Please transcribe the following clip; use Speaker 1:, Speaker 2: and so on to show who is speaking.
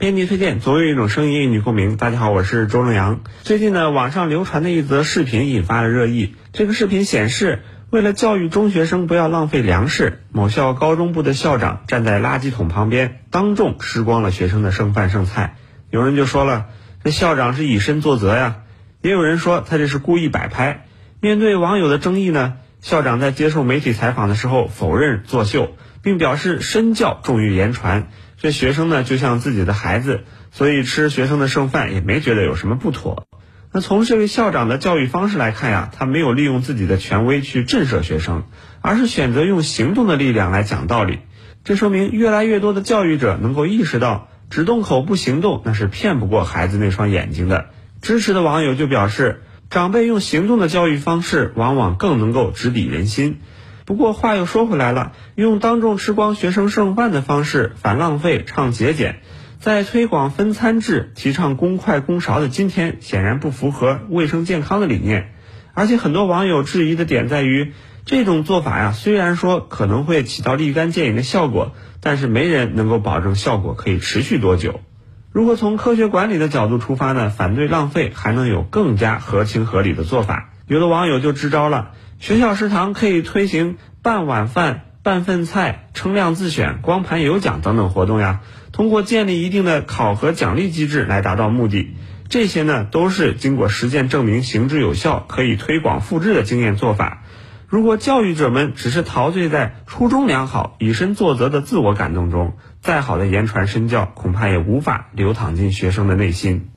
Speaker 1: 编辑推荐，总有一种声音引起共鸣。大家好，我是周正阳。最近呢，网上流传的一则视频引发了热议。这个视频显示，为了教育中学生不要浪费粮食，某校高中部的校长站在垃圾桶旁边，当众吃光了学生的剩饭剩菜。有人就说了，这校长是以身作则呀。也有人说他这是故意摆拍。面对网友的争议呢，校长在接受媒体采访的时候否认作秀，并表示身教重于言传。这学生呢，就像自己的孩子，所以吃学生的剩饭也没觉得有什么不妥。那从这位校长的教育方式来看呀，他没有利用自己的权威去震慑学生，而是选择用行动的力量来讲道理。这说明越来越多的教育者能够意识到，只动口不行动，那是骗不过孩子那双眼睛的。支持的网友就表示，长辈用行动的教育方式，往往更能够直抵人心。不过话又说回来了，用当众吃光学生剩饭的方式反浪费、倡节俭，在推广分餐制、提倡公筷公勺的今天，显然不符合卫生健康的理念。而且很多网友质疑的点在于，这种做法呀，虽然说可能会起到立竿见影的效果，但是没人能够保证效果可以持续多久。如果从科学管理的角度出发呢，反对浪费还能有更加合情合理的做法。有的网友就支招了。学校食堂可以推行半碗饭、半份菜、称量自选、光盘有奖等等活动呀。通过建立一定的考核奖励机制来达到目的，这些呢都是经过实践证明行之有效、可以推广复制的经验做法。如果教育者们只是陶醉在初衷良好、以身作则的自我感动中，再好的言传身教，恐怕也无法流淌进学生的内心。